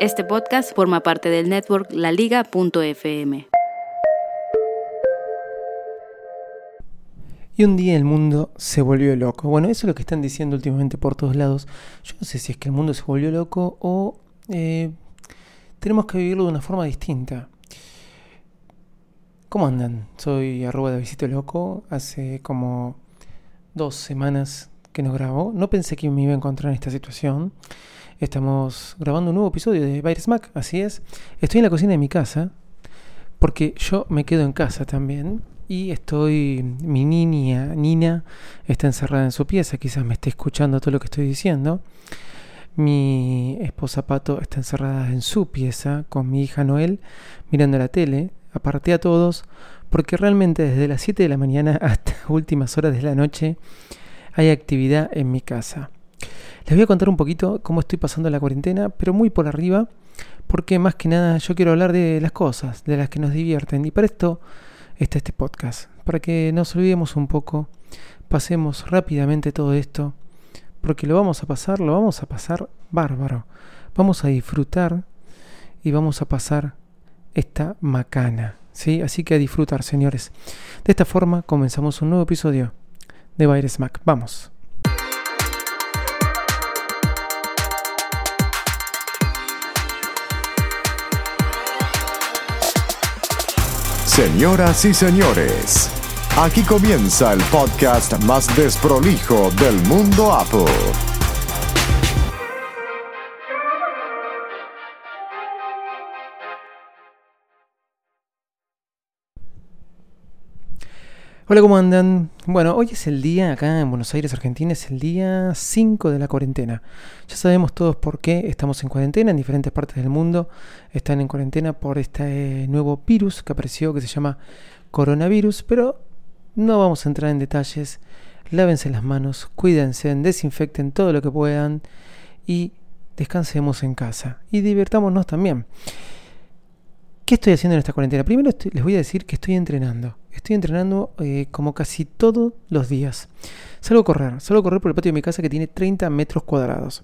Este podcast forma parte del network laliga.fm. Y un día el mundo se volvió loco. Bueno, eso es lo que están diciendo últimamente por todos lados. Yo no sé si es que el mundo se volvió loco o eh, tenemos que vivirlo de una forma distinta. ¿Cómo andan? Soy arroba de Visito Loco. Hace como dos semanas que no grabo. No pensé que me iba a encontrar en esta situación. Estamos grabando un nuevo episodio de Virus Mac, así es. Estoy en la cocina de mi casa, porque yo me quedo en casa también. Y estoy, mi niña, Nina, está encerrada en su pieza, quizás me esté escuchando todo lo que estoy diciendo. Mi esposa Pato está encerrada en su pieza con mi hija Noel, mirando la tele. Aparté a todos, porque realmente desde las 7 de la mañana hasta últimas horas de la noche hay actividad en mi casa. Les voy a contar un poquito cómo estoy pasando la cuarentena, pero muy por arriba, porque más que nada yo quiero hablar de las cosas, de las que nos divierten. Y para esto está este podcast, para que nos olvidemos un poco, pasemos rápidamente todo esto, porque lo vamos a pasar, lo vamos a pasar bárbaro. Vamos a disfrutar y vamos a pasar esta macana. ¿sí? Así que a disfrutar, señores. De esta forma comenzamos un nuevo episodio de Virus Mac. Vamos. Señoras y señores, aquí comienza el podcast más desprolijo del mundo Apple. Hola, ¿cómo andan? Bueno, hoy es el día, acá en Buenos Aires, Argentina, es el día 5 de la cuarentena. Ya sabemos todos por qué estamos en cuarentena, en diferentes partes del mundo están en cuarentena por este nuevo virus que apareció que se llama coronavirus, pero no vamos a entrar en detalles. Lávense las manos, cuídense, desinfecten todo lo que puedan y descansemos en casa y divirtámonos también. ¿Qué estoy haciendo en esta cuarentena? Primero les voy a decir que estoy entrenando. Estoy entrenando eh, como casi todos los días. Salgo a correr, salgo a correr por el patio de mi casa que tiene 30 metros cuadrados.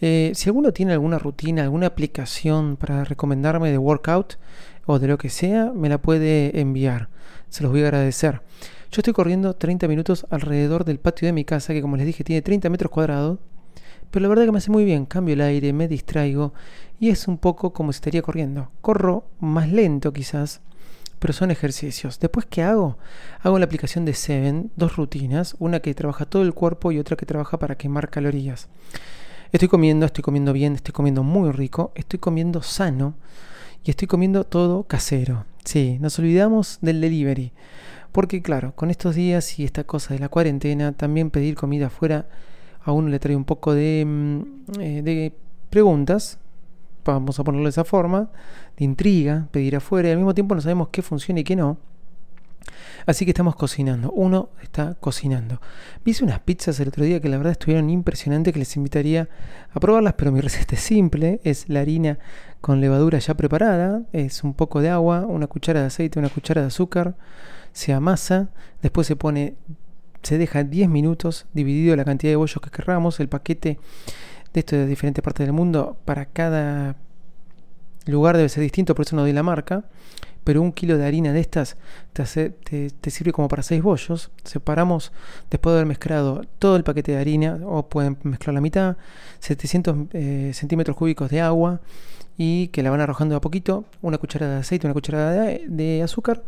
Eh, si alguno tiene alguna rutina, alguna aplicación para recomendarme de workout o de lo que sea, me la puede enviar. Se los voy a agradecer. Yo estoy corriendo 30 minutos alrededor del patio de mi casa que como les dije tiene 30 metros cuadrados pero la verdad que me hace muy bien, cambio el aire, me distraigo y es un poco como si estaría corriendo. Corro más lento quizás, pero son ejercicios. Después, ¿qué hago? Hago la aplicación de Seven, dos rutinas, una que trabaja todo el cuerpo y otra que trabaja para quemar calorías. Estoy comiendo, estoy comiendo bien, estoy comiendo muy rico, estoy comiendo sano y estoy comiendo todo casero. Sí, nos olvidamos del delivery. Porque claro, con estos días y esta cosa de la cuarentena, también pedir comida afuera a uno le trae un poco de, mm, eh, de preguntas, vamos a ponerlo de esa forma, de intriga, pedir afuera, y al mismo tiempo no sabemos qué funciona y qué no. Así que estamos cocinando. Uno está cocinando. Vi unas pizzas el otro día que la verdad estuvieron impresionantes, que les invitaría a probarlas, pero mi receta es simple. Es la harina con levadura ya preparada. Es un poco de agua, una cuchara de aceite, una cuchara de azúcar. Se amasa. Después se pone se deja 10 minutos dividido la cantidad de bollos que querramos. El paquete de esto de diferentes partes del mundo para cada lugar debe ser distinto, por eso no doy la marca. Pero un kilo de harina de estas te, sirve como para 6 bollos. Separamos, después de haber mezclado todo el paquete de harina, o pueden mezclar la mitad, 700 eh, centímetros cúbicos de agua y que la van arrojando a poquito, una cucharada de aceite, una cucharada de, de azúcar,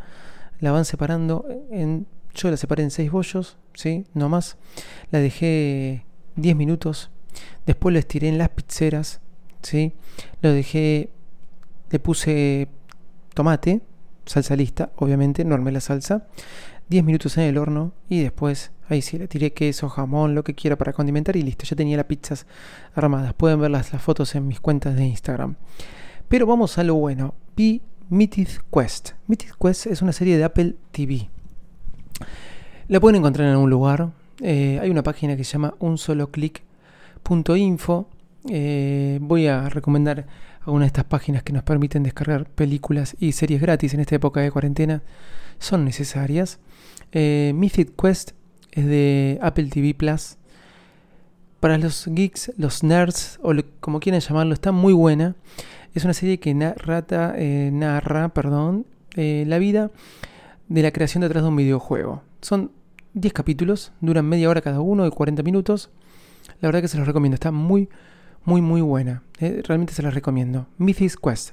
la van separando en yo la separé en 6 bollos, ¿sí? No más. La dejé 10 minutos. Después la estiré en las pizzeras, ¿sí? Lo dejé, le puse tomate, salsa lista, obviamente, no armé la salsa. 10 minutos en el horno y después ahí sí le tiré queso, jamón, lo que quiera para condimentar y listo, ya tenía las pizzas armadas. Pueden ver las, fotos en mis cuentas de Instagram. Pero vamos a lo bueno. Vi Mythic Quest. Mythic Quest es una serie de Apple TV. La pueden encontrar en algún lugar. Eh, hay una página que se llama unsoloclick.info. Eh, voy a recomendar algunas de estas páginas que nos permiten descargar películas y series gratis en esta época de cuarentena. Son necesarias. Eh, Mythic Quest es de Apple TV Plus. Para los geeks, los nerds o como quieran llamarlo, está muy buena. Es una serie que eh, narra perdón, la vida de la creación detrás de un videojuego. Son 10 capítulos, duran media hora cada uno, de 40 minutos. La verdad que se los recomiendo, está muy, muy, muy buena. Eh, realmente se las recomiendo. Mythic Quest.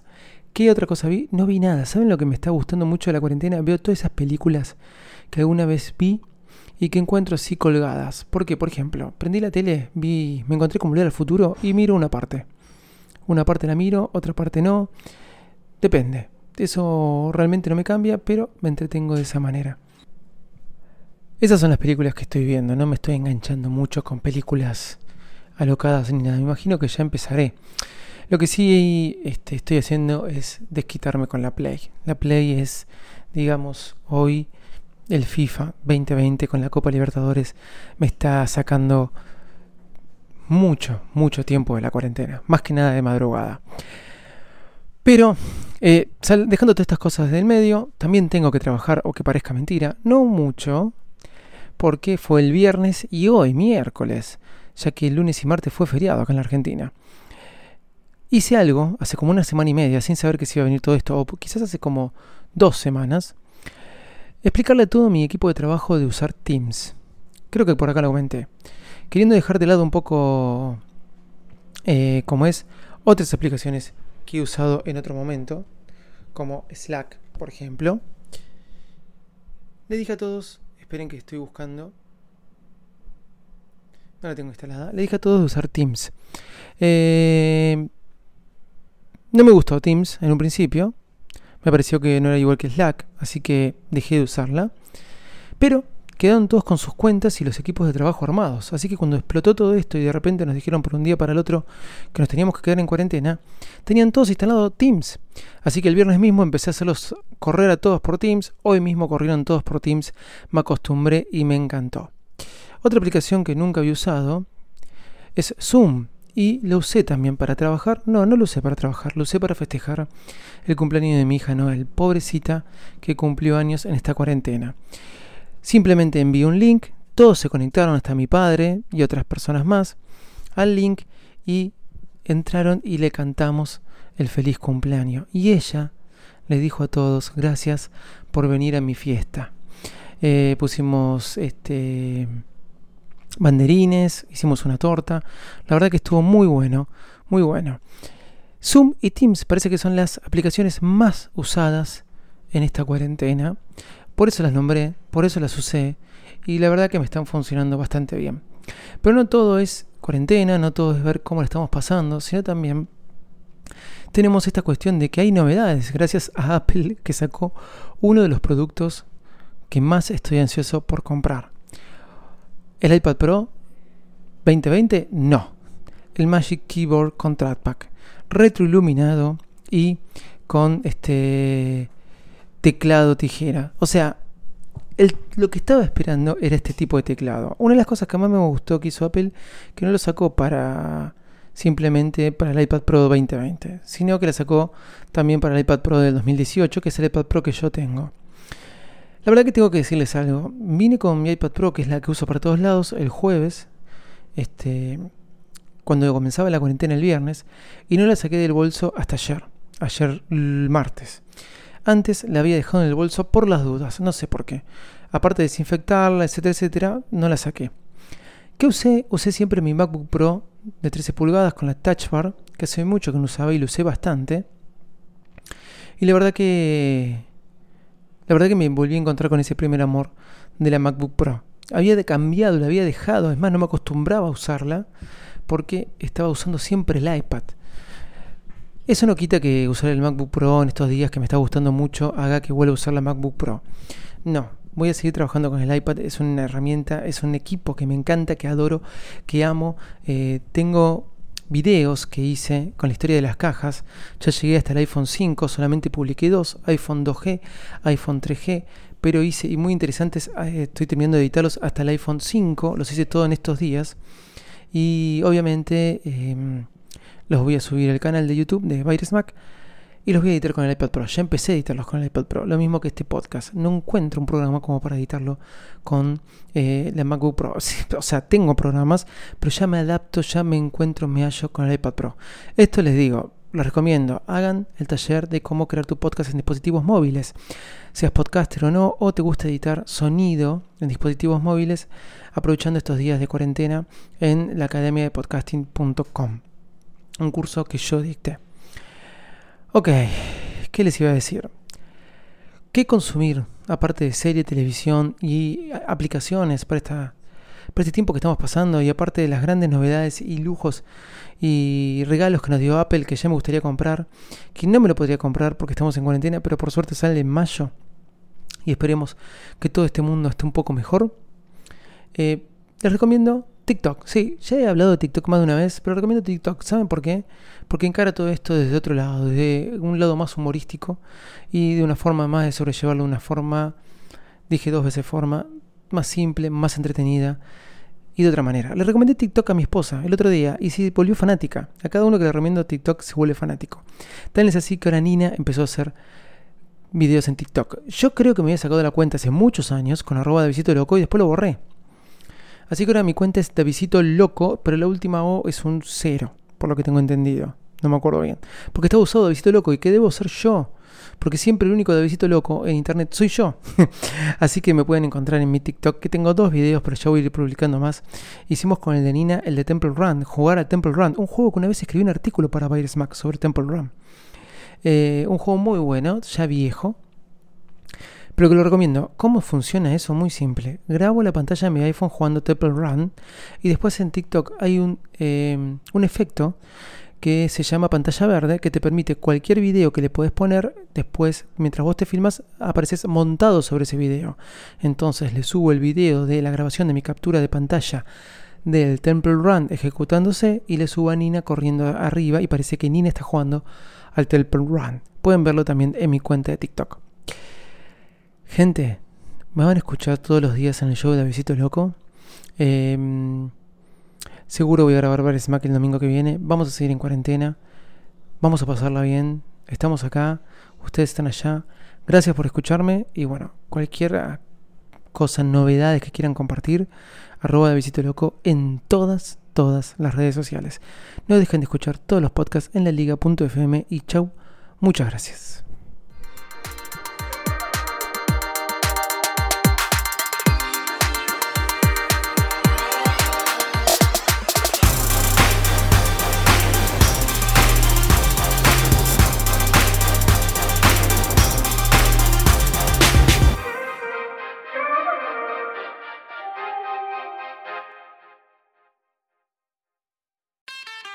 ¿Qué otra cosa vi? No vi nada. ¿Saben lo que me está gustando mucho de la cuarentena? Veo todas esas películas que alguna vez vi y que encuentro así colgadas. ¿Por qué? Por ejemplo, prendí la tele, vi, me encontré con Volver al Futuro y miro una parte. Una parte la miro, otra parte no. Depende. Eso realmente no me cambia, pero me entretengo de esa manera. Esas son las películas que estoy viendo. No me estoy enganchando mucho con películas alocadas ni nada. Me imagino que ya empezaré. Lo que sí este, estoy haciendo es desquitarme con la Play. La Play es, digamos, hoy el FIFA 2020 con la Copa Libertadores me está sacando mucho, mucho tiempo de la cuarentena, más que nada de madrugada. Pero, eh, dejando todas estas cosas del medio, también tengo que trabajar, o que parezca mentira, no mucho, porque fue el viernes y hoy miércoles, ya que el lunes y martes fue feriado acá en la Argentina. Hice algo hace como una semana y media, sin saber que se iba a venir todo esto, o quizás hace como dos semanas, explicarle a todo mi equipo de trabajo de usar Teams. Creo que por acá lo comenté queriendo dejar de lado un poco eh, como es otras aplicaciones que he usado en otro momento, como Slack, por ejemplo. Le dije a todos, esperen que estoy buscando. No la tengo instalada. Le dije a todos de usar Teams. Eh, no me gustó Teams en un principio. Me pareció que no era igual que Slack, así que dejé de usarla. Pero quedaron todos con sus cuentas y los equipos de trabajo armados. Así que cuando explotó todo esto y de repente nos dijeron por un día para el otro que nos teníamos que quedar en cuarentena, tenían todos instalado Teams. Así que el viernes mismo empecé a hacerlos correr a todos por Teams. Hoy mismo corrieron todos por Teams. Me acostumbré y me encantó. Otra aplicación que nunca había usado es Zoom. Y lo usé también para trabajar. No, no lo usé para trabajar, lo usé para festejar el cumpleaños de mi hija Noel, pobrecita que cumplió años en esta cuarentena. Simplemente envié un link, todos se conectaron, hasta mi padre y otras personas más, al link y entraron y le cantamos el feliz cumpleaños. Y ella le dijo a todos, gracias por venir a mi fiesta. Eh, pusimos este banderines, hicimos una torta. La verdad que estuvo muy bueno, muy bueno. Zoom y Teams parece que son las aplicaciones más usadas en esta cuarentena. Por eso las nombré, por eso las usé y la verdad que me están funcionando bastante bien. Pero no todo es cuarentena, no todo es ver cómo la estamos pasando, sino también tenemos esta cuestión de que hay novedades gracias a Apple que sacó uno de los productos que más estoy ansioso por comprar. ¿El iPad Pro 2020? No. El Magic Keyboard con Trackpad retroiluminado y con este teclado tijera. O sea, lo que estaba esperando era este tipo de teclado. Una de las cosas que más me gustó que hizo Apple, que no lo sacó para simplemente para el iPad Pro 2020, sino que la sacó también para el iPad Pro del 2018, que es el iPad Pro que yo tengo. La verdad que tengo que decirles algo. Vine con mi iPad Pro, que es la que uso para todos lados, el jueves, este, cuando comenzaba la cuarentena el viernes, y no la saqué del bolso hasta ayer, ayer el martes. Antes la había dejado en el bolso por las dudas, no sé por qué. Aparte de desinfectarla, etcétera, etcétera, no la saqué. ¿Qué usé? Usé siempre mi MacBook Pro de 13 pulgadas con la Touch Bar, que hace mucho que no usaba y lo usé bastante. Y la verdad que la verdad que me volví a encontrar con ese primer amor de la MacBook Pro. Había cambiado, la había dejado, es más, no me acostumbraba a usarla porque estaba usando siempre el iPad. Eso no quita que usar el MacBook Pro en estos días que me está gustando mucho haga que vuelva a usar la MacBook Pro. No, voy a seguir trabajando con el iPad. Es una herramienta, es un equipo que me encanta, que adoro, que amo. Eh, tengo videos que hice con la historia de las cajas. Ya llegué hasta el iPhone 5, solamente publiqué dos, iPhone 2G, iPhone 3G, pero hice, y muy interesantes, eh, estoy terminando de editarlos hasta el iPhone 5, los hice todo en estos días. Y obviamente em, los voy a subir al canal de YouTube de Virus Mac y los voy a editar con el iPad Pro. Ya empecé a editarlos con el iPad Pro, lo mismo que este podcast. No encuentro un programa como para editarlo con eh, la MacBook Pro. o sea, tengo programas, pero ya me adapto, ya me encuentro, me hallo con el iPad Pro. Esto les digo, les recomiendo, hagan el taller de cómo crear tu podcast en dispositivos móviles. Seas podcaster o no, o te gusta editar sonido en dispositivos móviles, aprovechando estos días de cuarentena en la academia de podcasting.com. Un curso que yo dicté. Ok, ¿qué les iba a decir? ¿Qué consumir aparte de serie, televisión y aplicaciones para, este tiempo que estamos pasando y aparte de las grandes novedades y lujos y regalos que nos dio Apple que ya me gustaría comprar, que no me lo podría comprar porque estamos en cuarentena, pero por suerte sale en mayo y esperemos que todo este mundo esté un poco mejor? Eh, les recomiendo TikTok, sí, ya he hablado de TikTok más de una vez, pero recomiendo TikTok. ¿Saben por qué? Porque encara todo esto desde otro lado, desde un lado más humorístico y de una forma más de sobrellevarlo, de una forma, dije dos veces forma, más simple, más entretenida y de otra manera. Le recomendé TikTok a mi esposa el otro día y se volvió fanática. A cada uno que le recomiendo TikTok se vuelve fanático. Tal es así que ahora Nina empezó a hacer videos en TikTok. Yo creo que me había sacado de la cuenta hace muchos años con arroba de visito loco y después lo borré. Así que ahora mi cuenta es Davidito Loco, pero la última O es un cero, por lo que tengo entendido. No me acuerdo bien. Porque está usado Davidito Loco y que debo ser yo. Porque siempre el único Davidito Loco en internet soy yo. Así que me pueden encontrar en mi TikTok, que tengo dos videos, pero ya voy a ir publicando más. Hicimos con el de Nina el de Temple Run, jugar a Temple Run. Un juego que una vez escribí un artículo para Virus Mac sobre Temple Run. Eh, un juego muy bueno, ya viejo, pero que lo recomiendo. ¿Cómo funciona eso? Muy simple. Grabo la pantalla de mi iPhone jugando Temple Run y después en TikTok hay un, eh, un efecto que se llama pantalla verde que te permite cualquier video que le puedes poner después mientras vos te filmas apareces montado sobre ese video entonces le subo el video de la grabación de mi captura de pantalla del Temple Run ejecutándose y le subo a Nina corriendo arriba y parece que Nina está jugando al Temple Run pueden verlo también en mi cuenta de TikTok Gente, me van a escuchar todos los días en el show de Avisito Loco. Em, seguro voy a grabar varios Smack el domingo que viene. Vamos a seguir en cuarentena. Vamos a pasarla bien. Estamos acá. Ustedes están allá. Gracias por escucharme. Y bueno, cualquier cosa, novedades que quieran compartir, arroba de Visito Loco en todas, todas las redes sociales. No dejen de escuchar todos los podcasts en la liga.fm y chau. Muchas gracias.